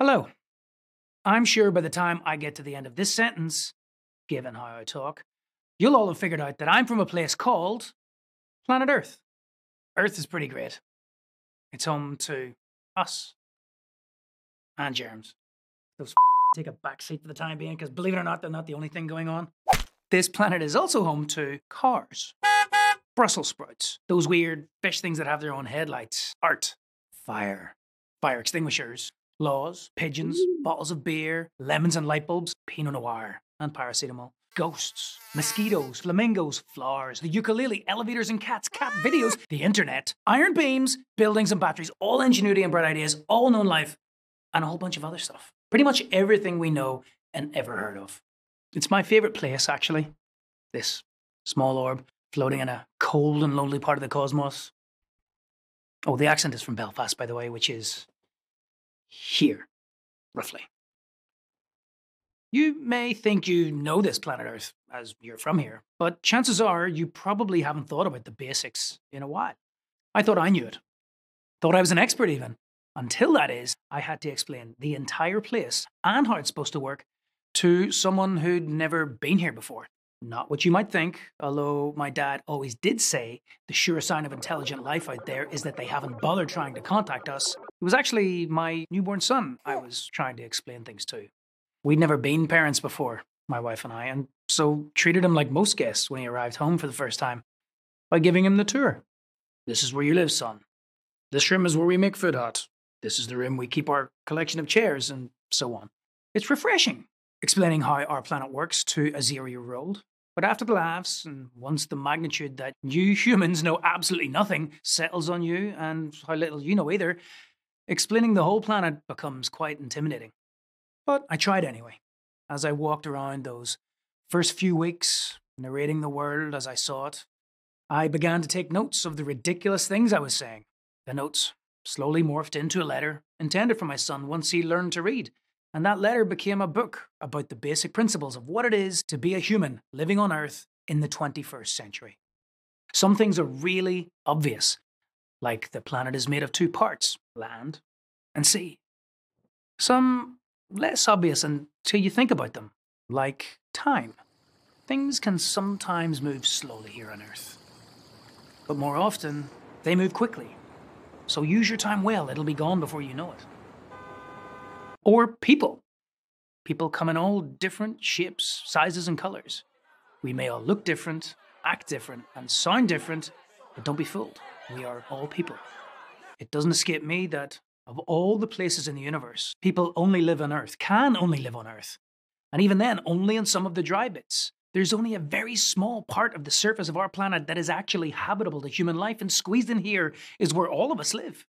Hello. I'm sure by the time I get to the end of this sentence, given how I talk, you'll all have figured out that I'm from a place called Planet Earth. Earth is pretty great. It's home to us and germs. Those take a back seat for the time being, because believe it or not, they're not the only thing going on. This planet is also home to cars, Brussels sprouts, those weird fish things that have their own headlights, art, fire, fire extinguishers, laws, pigeons, bottles of beer, lemons and light bulbs, Pinot Noir, and paracetamol. Ghosts, mosquitoes, flamingos, flowers, the ukulele, elevators and cats, cat videos, the internet, iron beams, buildings and batteries, all ingenuity and bright ideas, all known life, and a whole bunch of other stuff. Pretty much everything we know and ever heard of. It's my favourite place, actually. This small orb floating in a cold and lonely part of the cosmos. Oh, the accent is from Belfast, by the way, which is here, roughly. You may think you know this planet Earth as you're from here, but chances are you probably haven't thought about the basics in a while. I thought I knew it. Thought I was an expert even. Until that is, I had to explain the entire place and how it's supposed to work to someone who'd never been here before. Not what you might think, although my dad always did say the surest sign of intelligent life out there is that they haven't bothered trying to contact us. It was actually my newborn son I was trying to explain things to. We'd never been parents before, my wife and I, and so treated him like most guests when he arrived home for the first time by giving him the tour. This is where you live, son. This room is where we make food hot. This is the room we keep our collection of chairs, and so on. It's refreshing, explaining how our planet works to a zero year old. But after the laughs, and once the magnitude that you humans know absolutely nothing settles on you, and how little you know either, explaining the whole planet becomes quite intimidating. But I tried anyway, as I walked around those first few weeks, narrating the world as I saw it. I began to take notes of the ridiculous things I was saying. The notes slowly morphed into a letter intended for my son once he learned to read. And that letter became a book about the basic principles of what it is to be a human living on Earth in the 21st century. Some things are really obvious, like the planet is made of two parts land and sea. Some less obvious until you think about them, like time. Things can sometimes move slowly here on Earth, but more often, they move quickly. So use your time well, it'll be gone before you know it. Or people. People come in all different shapes, sizes, and colors. We may all look different, act different, and sound different, but don't be fooled. We are all people. It doesn't escape me that of all the places in the universe, people only live on Earth, can only live on Earth. And even then, only in some of the dry bits. There's only a very small part of the surface of our planet that is actually habitable to human life, and squeezed in here is where all of us live.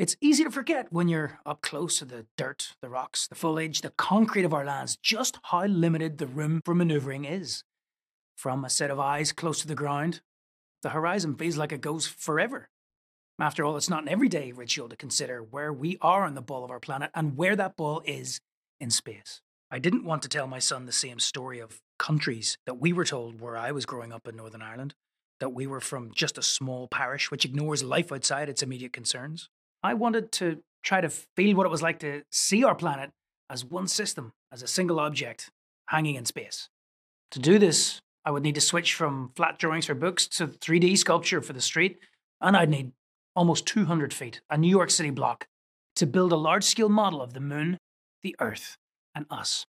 It's easy to forget when you're up close to the dirt, the rocks, the foliage, the concrete of our lands, just how limited the room for manoeuvring is. From a set of eyes close to the ground, the horizon feels like it goes forever. After all, it's not an everyday ritual to consider where we are on the ball of our planet and where that ball is in space. I didn't want to tell my son the same story of countries that we were told where I was growing up in Northern Ireland, that we were from just a small parish which ignores life outside its immediate concerns. I wanted to try to feel what it was like to see our planet as one system, as a single object hanging in space. To do this, I would need to switch from flat drawings for books to 3D sculpture for the street, and I'd need almost 200 feet, a New York City block, to build a large scale model of the moon, the Earth, and us.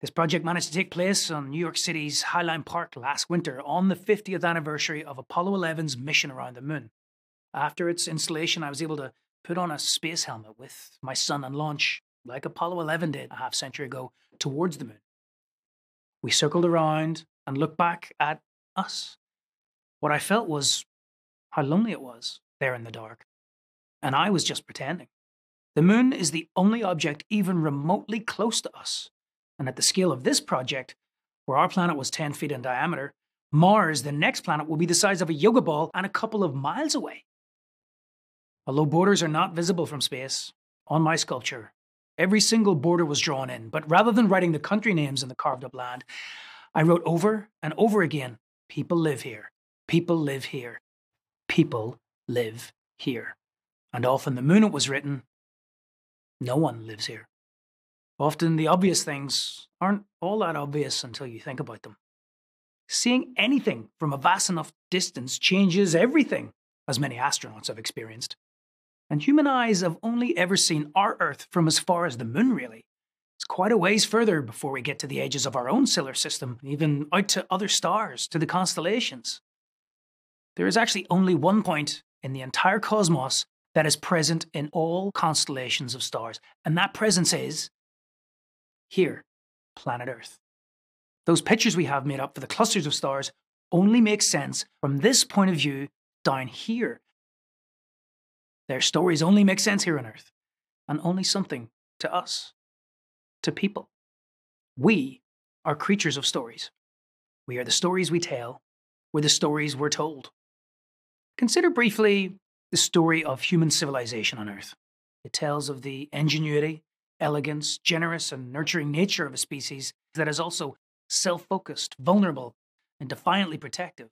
This project managed to take place on New York City's Highline Park last winter on the 50th anniversary of Apollo 11's mission around the moon. After its installation, I was able to put on a space helmet with my son and launch, like Apollo 11 did a half century ago, towards the moon. We circled around and looked back at us. What I felt was how lonely it was there in the dark. And I was just pretending. The moon is the only object even remotely close to us. And at the scale of this project, where our planet was 10 feet in diameter, Mars, the next planet, will be the size of a yoga ball and a couple of miles away. Although borders are not visible from space, on my sculpture, every single border was drawn in, but rather than writing the country names in the carved up land, I wrote over and over again people live here, people live here, people live here. And off in the moon it was written, no one lives here. Often the obvious things aren't all that obvious until you think about them. Seeing anything from a vast enough distance changes everything, as many astronauts have experienced. And human eyes have only ever seen our Earth from as far as the moon, really. It's quite a ways further before we get to the edges of our own solar system, even out to other stars, to the constellations. There is actually only one point in the entire cosmos that is present in all constellations of stars, and that presence is here, planet Earth. Those pictures we have made up for the clusters of stars only make sense from this point of view down here. Their stories only make sense here on Earth, and only something to us, to people. We are creatures of stories. We are the stories we tell, we're the stories we're told. Consider briefly the story of human civilization on Earth. It tells of the ingenuity, elegance, generous, and nurturing nature of a species that is also self focused, vulnerable, and defiantly protective.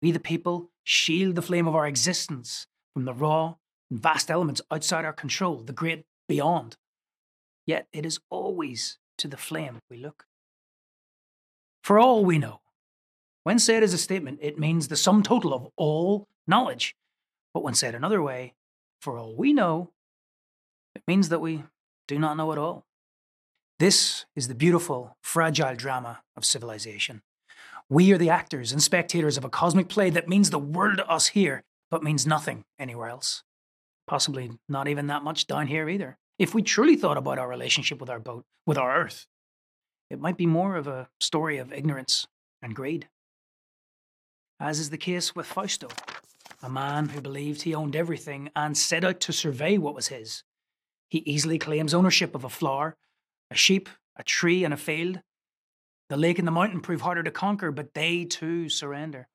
We, the people, shield the flame of our existence from the raw vast elements outside our control, the great beyond. Yet it is always to the flame we look. For all we know, when said as a statement, it means the sum total of all knowledge. But when said another way, for all we know, it means that we do not know at all. This is the beautiful, fragile drama of civilization. We are the actors and spectators of a cosmic play that means the world to us here, but means nothing anywhere else. Possibly not even that much down here either. If we truly thought about our relationship with our boat, with our Earth, it might be more of a story of ignorance and greed. As is the case with Fausto, a man who believed he owned everything and set out to survey what was his. He easily claims ownership of a flower, a sheep, a tree, and a field. The lake and the mountain prove harder to conquer, but they too surrender.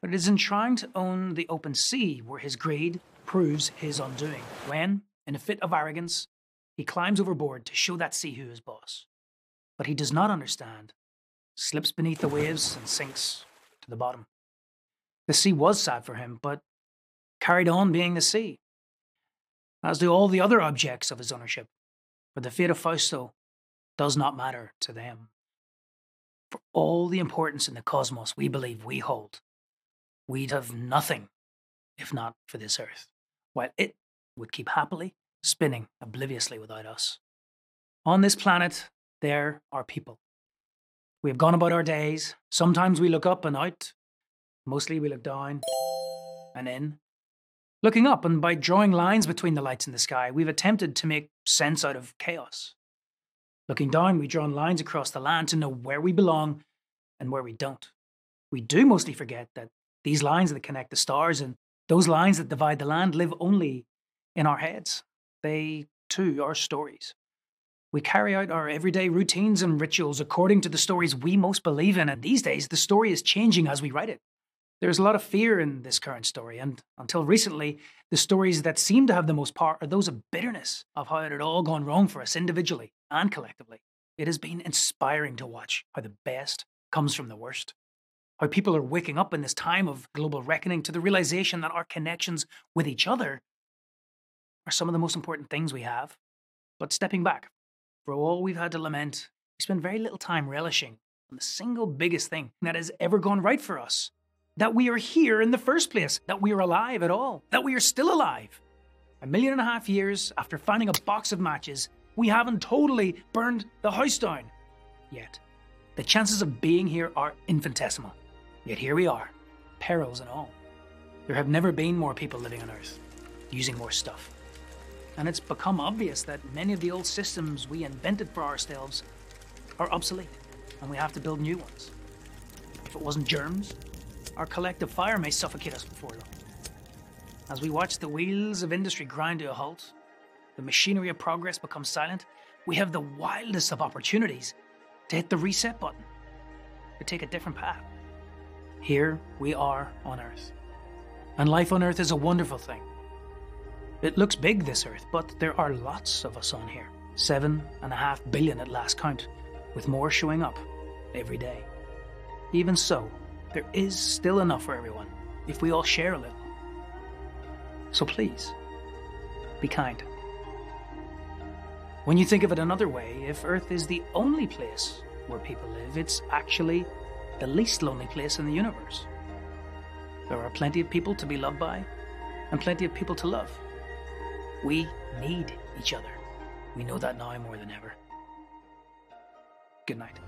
But it is in trying to own the open sea where his greed proves his undoing, when, in a fit of arrogance, he climbs overboard to show that sea who is boss. But he does not understand, slips beneath the waves, and sinks to the bottom. The sea was sad for him, but carried on being the sea as do all the other objects of his ownership, for the fate of Fausto does not matter to them. For all the importance in the cosmos we believe we hold, we'd have nothing if not for this earth, while it would keep happily spinning obliviously without us. On this planet, there are people. We have gone about our days. Sometimes we look up and out, mostly we look down and in looking up, and by drawing lines between the lights in the sky, we've attempted to make sense out of chaos. Looking down, we've drawn lines across the land to know where we belong and where we don't. We do mostly forget that these lines that connect the stars and those lines that divide the land live only in our heads. They, too, are stories. We carry out our everyday routines and rituals according to the stories we most believe in, and these days the story is changing as we write it. There's a lot of fear in this current story, and until recently, the stories that seem to have the most power are those of bitterness of how it had all gone wrong for us individually and collectively. It has been inspiring to watch how the best comes from the worst. How people are waking up in this time of global reckoning to the realization that our connections with each other are some of the most important things we have. But stepping back, for all we've had to lament, we spend very little time relishing on the single biggest thing that has ever gone right for us that we are here in the first place, that we are alive at all, that we are still alive. A million and a half years after finding a box of matches, we haven't totally burned the house down yet. The chances of being here are infinitesimal. Yet here we are, perils and all. There have never been more people living on Earth, using more stuff. And it's become obvious that many of the old systems we invented for ourselves are obsolete, and we have to build new ones. If it wasn't germs, our collective fire may suffocate us before long. As we watch the wheels of industry grind to a halt, the machinery of progress becomes silent, we have the wildest of opportunities to hit the reset button, to take a different path. Here we are on Earth. And life on Earth is a wonderful thing. It looks big, this Earth, but there are lots of us on here. Seven and a half billion at last count, with more showing up every day. Even so, there is still enough for everyone if we all share a little. So please, be kind. When you think of it another way, if Earth is the only place where people live, it's actually the least lonely place in the universe. There are plenty of people to be loved by, and plenty of people to love. We need each other. We know that now more than ever. Good night.